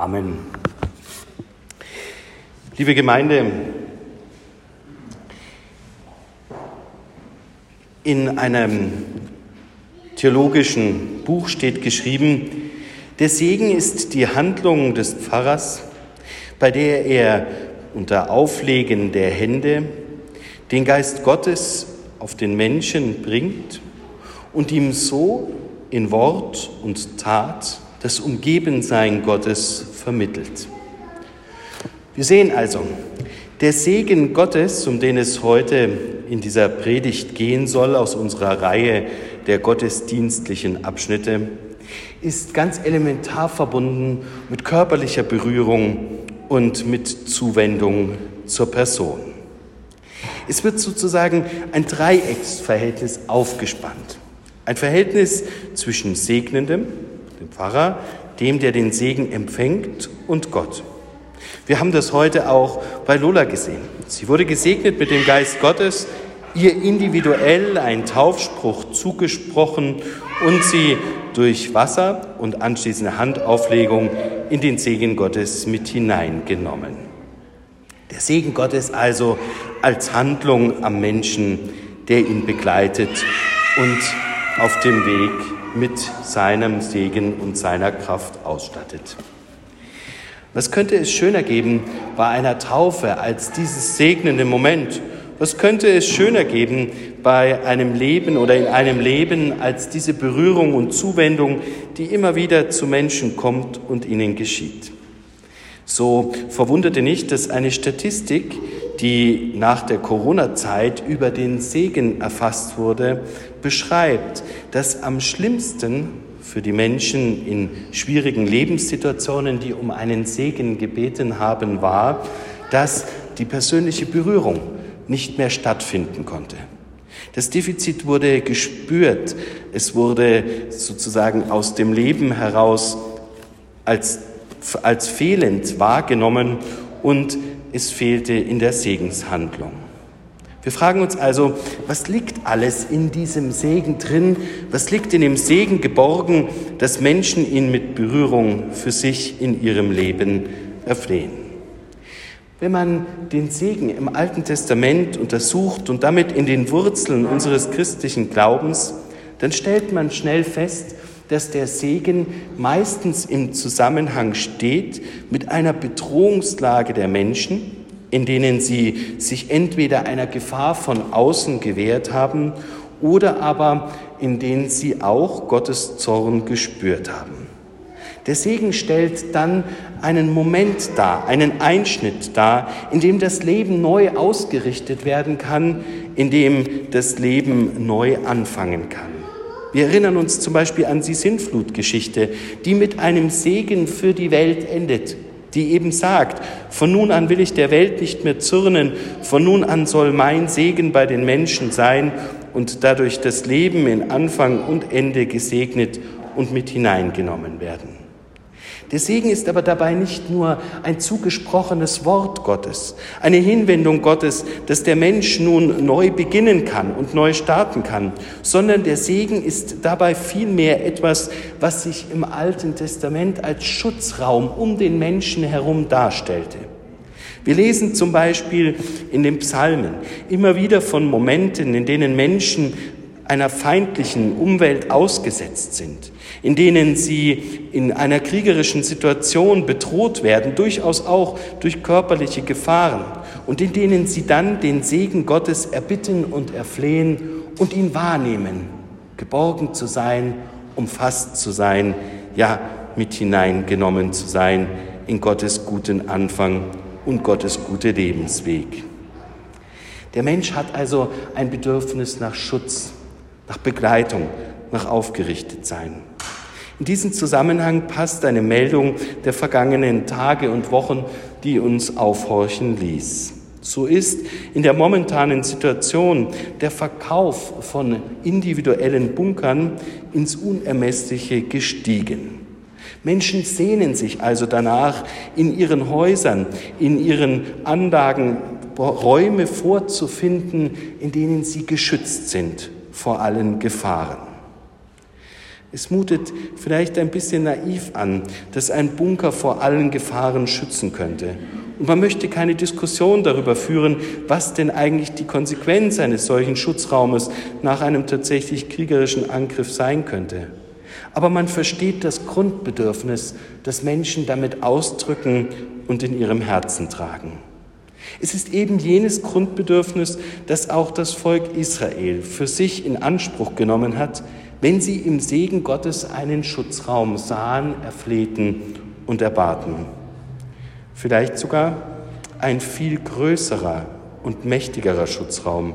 Amen. Liebe Gemeinde, in einem theologischen Buch steht geschrieben, der Segen ist die Handlung des Pfarrers, bei der er unter Auflegen der Hände den Geist Gottes auf den Menschen bringt und ihm so in Wort und Tat das Umgebensein Gottes vermittelt. Wir sehen also, der Segen Gottes, um den es heute in dieser Predigt gehen soll, aus unserer Reihe der gottesdienstlichen Abschnitte, ist ganz elementar verbunden mit körperlicher Berührung und mit Zuwendung zur Person. Es wird sozusagen ein Dreiecksverhältnis aufgespannt. Ein Verhältnis zwischen Segnendem, dem Pfarrer, dem, der den Segen empfängt, und Gott. Wir haben das heute auch bei Lola gesehen. Sie wurde gesegnet mit dem Geist Gottes, ihr individuell ein Taufspruch zugesprochen und sie durch Wasser und anschließende Handauflegung in den Segen Gottes mit hineingenommen. Der Segen Gottes also als Handlung am Menschen, der ihn begleitet und auf dem Weg mit seinem Segen und seiner Kraft ausstattet. Was könnte es schöner geben bei einer Taufe als dieses segnende Moment? Was könnte es schöner geben bei einem Leben oder in einem Leben als diese Berührung und Zuwendung, die immer wieder zu Menschen kommt und ihnen geschieht? So verwunderte nicht, dass eine Statistik, die nach der Corona-Zeit über den Segen erfasst wurde, beschreibt, dass am schlimmsten für die Menschen in schwierigen Lebenssituationen, die um einen Segen gebeten haben, war, dass die persönliche Berührung nicht mehr stattfinden konnte. Das Defizit wurde gespürt, es wurde sozusagen aus dem Leben heraus als als fehlend wahrgenommen und es fehlte in der Segenshandlung. Wir fragen uns also, was liegt alles in diesem Segen drin? Was liegt in dem Segen geborgen, dass Menschen ihn mit Berührung für sich in ihrem Leben erflehen? Wenn man den Segen im Alten Testament untersucht und damit in den Wurzeln unseres christlichen Glaubens, dann stellt man schnell fest, dass der Segen meistens im Zusammenhang steht mit einer Bedrohungslage der Menschen, in denen sie sich entweder einer Gefahr von außen gewehrt haben oder aber in denen sie auch Gottes Zorn gespürt haben. Der Segen stellt dann einen Moment dar, einen Einschnitt dar, in dem das Leben neu ausgerichtet werden kann, in dem das Leben neu anfangen kann. Wir erinnern uns zum Beispiel an die Sintflutgeschichte, die mit einem Segen für die Welt endet, die eben sagt, von nun an will ich der Welt nicht mehr zürnen, von nun an soll mein Segen bei den Menschen sein und dadurch das Leben in Anfang und Ende gesegnet und mit hineingenommen werden. Der Segen ist aber dabei nicht nur ein zugesprochenes Wort Gottes, eine Hinwendung Gottes, dass der Mensch nun neu beginnen kann und neu starten kann, sondern der Segen ist dabei vielmehr etwas, was sich im Alten Testament als Schutzraum um den Menschen herum darstellte. Wir lesen zum Beispiel in den Psalmen immer wieder von Momenten, in denen Menschen einer feindlichen Umwelt ausgesetzt sind, in denen sie in einer kriegerischen Situation bedroht werden, durchaus auch durch körperliche Gefahren, und in denen sie dann den Segen Gottes erbitten und erflehen und ihn wahrnehmen, geborgen zu sein, umfasst zu sein, ja mit hineingenommen zu sein in Gottes guten Anfang und Gottes gute Lebensweg. Der Mensch hat also ein Bedürfnis nach Schutz, nach Begleitung, nach Aufgerichtetsein. In diesen Zusammenhang passt eine Meldung der vergangenen Tage und Wochen, die uns aufhorchen ließ. So ist in der momentanen Situation der Verkauf von individuellen Bunkern ins Unermessliche gestiegen. Menschen sehnen sich also danach, in ihren Häusern, in ihren Anlagen Räume vorzufinden, in denen sie geschützt sind vor allen Gefahren. Es mutet vielleicht ein bisschen naiv an, dass ein Bunker vor allen Gefahren schützen könnte. Und man möchte keine Diskussion darüber führen, was denn eigentlich die Konsequenz eines solchen Schutzraumes nach einem tatsächlich kriegerischen Angriff sein könnte. Aber man versteht das Grundbedürfnis, das Menschen damit ausdrücken und in ihrem Herzen tragen. Es ist eben jenes Grundbedürfnis, das auch das Volk Israel für sich in Anspruch genommen hat, wenn sie im Segen Gottes einen Schutzraum sahen, erflehten und erbaten. Vielleicht sogar ein viel größerer und mächtigerer Schutzraum,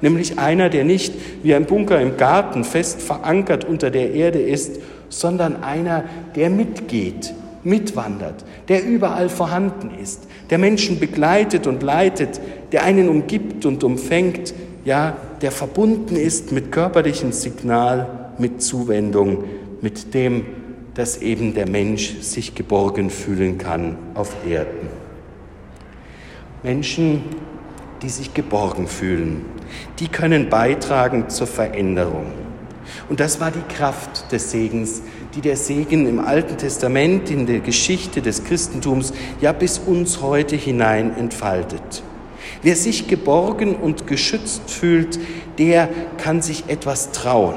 nämlich einer, der nicht wie ein Bunker im Garten fest verankert unter der Erde ist, sondern einer, der mitgeht, mitwandert, der überall vorhanden ist, der Menschen begleitet und leitet, der einen umgibt und umfängt, ja, der verbunden ist mit körperlichem Signal, mit Zuwendung, mit dem, dass eben der Mensch sich geborgen fühlen kann auf Erden. Menschen, die sich geborgen fühlen, die können beitragen zur Veränderung. Und das war die Kraft des Segens, die der Segen im Alten Testament, in der Geschichte des Christentums, ja bis uns heute hinein entfaltet. Wer sich geborgen und geschützt fühlt, der kann sich etwas trauen.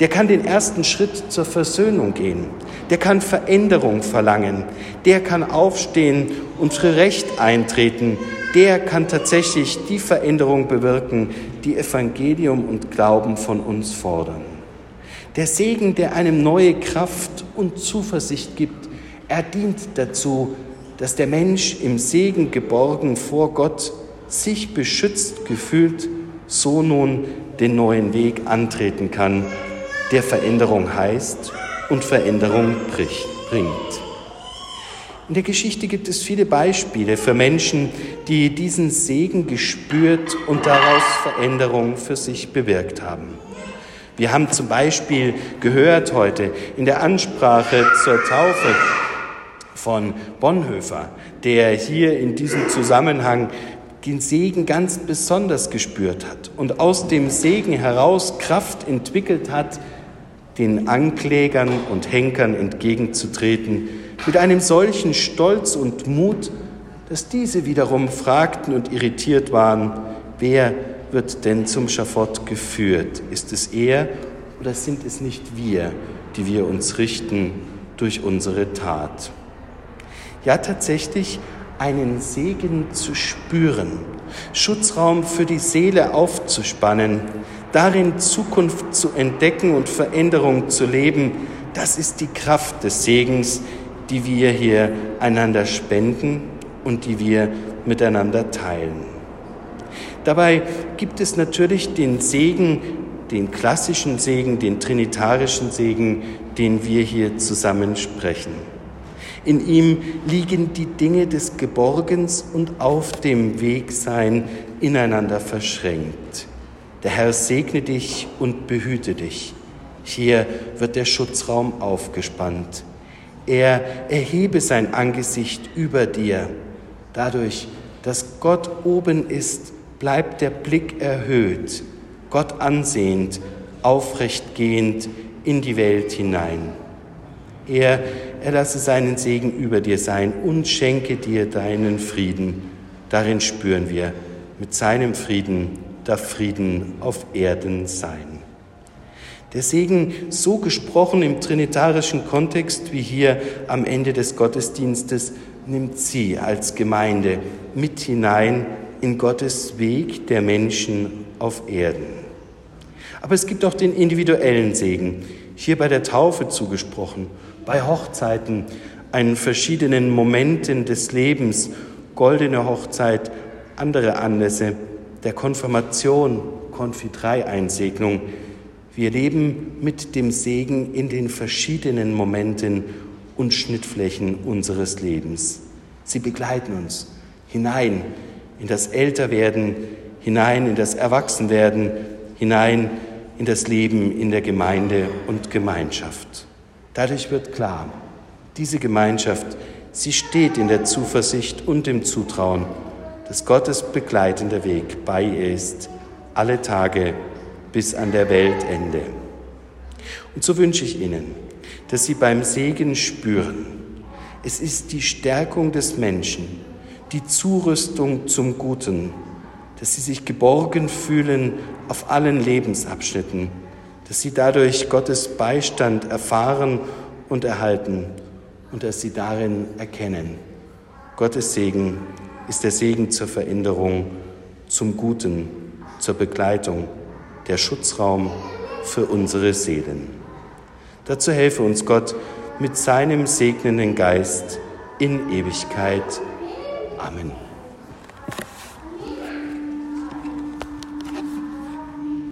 Der kann den ersten Schritt zur Versöhnung gehen. Der kann Veränderung verlangen. Der kann aufstehen und für Recht eintreten. Der kann tatsächlich die Veränderung bewirken, die Evangelium und Glauben von uns fordern. Der Segen, der einem neue Kraft und Zuversicht gibt, er dient dazu, dass der Mensch im Segen geborgen vor Gott sich beschützt gefühlt, so nun den neuen Weg antreten kann, der Veränderung heißt und Veränderung bringt. In der Geschichte gibt es viele Beispiele für Menschen, die diesen Segen gespürt und daraus Veränderung für sich bewirkt haben. Wir haben zum Beispiel gehört heute in der Ansprache zur Taufe von Bonhoeffer, der hier in diesem Zusammenhang den Segen ganz besonders gespürt hat und aus dem Segen heraus Kraft entwickelt hat, den Anklägern und Henkern entgegenzutreten, mit einem solchen Stolz und Mut, dass diese wiederum fragten und irritiert waren, wer wird denn zum Schafott geführt? Ist es er oder sind es nicht wir, die wir uns richten durch unsere Tat? Ja, tatsächlich einen Segen zu spüren, Schutzraum für die Seele aufzuspannen, darin Zukunft zu entdecken und Veränderung zu leben, das ist die Kraft des Segens, die wir hier einander spenden und die wir miteinander teilen. Dabei gibt es natürlich den Segen, den klassischen Segen, den trinitarischen Segen, den wir hier zusammen sprechen. In ihm liegen die Dinge des Geborgens und auf dem Wegsein ineinander verschränkt. Der Herr segne dich und behüte dich. Hier wird der Schutzraum aufgespannt. Er erhebe sein Angesicht über dir. Dadurch, dass Gott oben ist, bleibt der Blick erhöht, Gott ansehend, aufrecht gehend in die Welt hinein. Er erlasse seinen Segen über dir sein und schenke dir deinen Frieden. Darin spüren wir, mit seinem Frieden darf Frieden auf Erden sein. Der Segen, so gesprochen im trinitarischen Kontext wie hier am Ende des Gottesdienstes, nimmt sie als Gemeinde mit hinein in Gottes Weg der Menschen auf Erden. Aber es gibt auch den individuellen Segen, hier bei der Taufe zugesprochen, bei Hochzeiten, an verschiedenen Momenten des Lebens, goldene Hochzeit, andere Anlässe, der Konfirmation, Konfitreieinsegnung. Wir leben mit dem Segen in den verschiedenen Momenten und Schnittflächen unseres Lebens. Sie begleiten uns hinein in das Älterwerden, hinein in das Erwachsenwerden, hinein in das Leben in der Gemeinde und Gemeinschaft. Dadurch wird klar, diese Gemeinschaft, sie steht in der Zuversicht und im Zutrauen, dass Gottes begleitender Weg bei ihr ist, alle Tage bis an der Weltende. Und so wünsche ich Ihnen, dass Sie beim Segen spüren, es ist die Stärkung des Menschen, die Zurüstung zum Guten, dass Sie sich geborgen fühlen auf allen Lebensabschnitten, dass Sie dadurch Gottes Beistand erfahren und erhalten und dass Sie darin erkennen. Gottes Segen ist der Segen zur Veränderung, zum Guten, zur Begleitung, der Schutzraum für unsere Seelen. Dazu helfe uns Gott mit seinem segnenden Geist in Ewigkeit. Amen.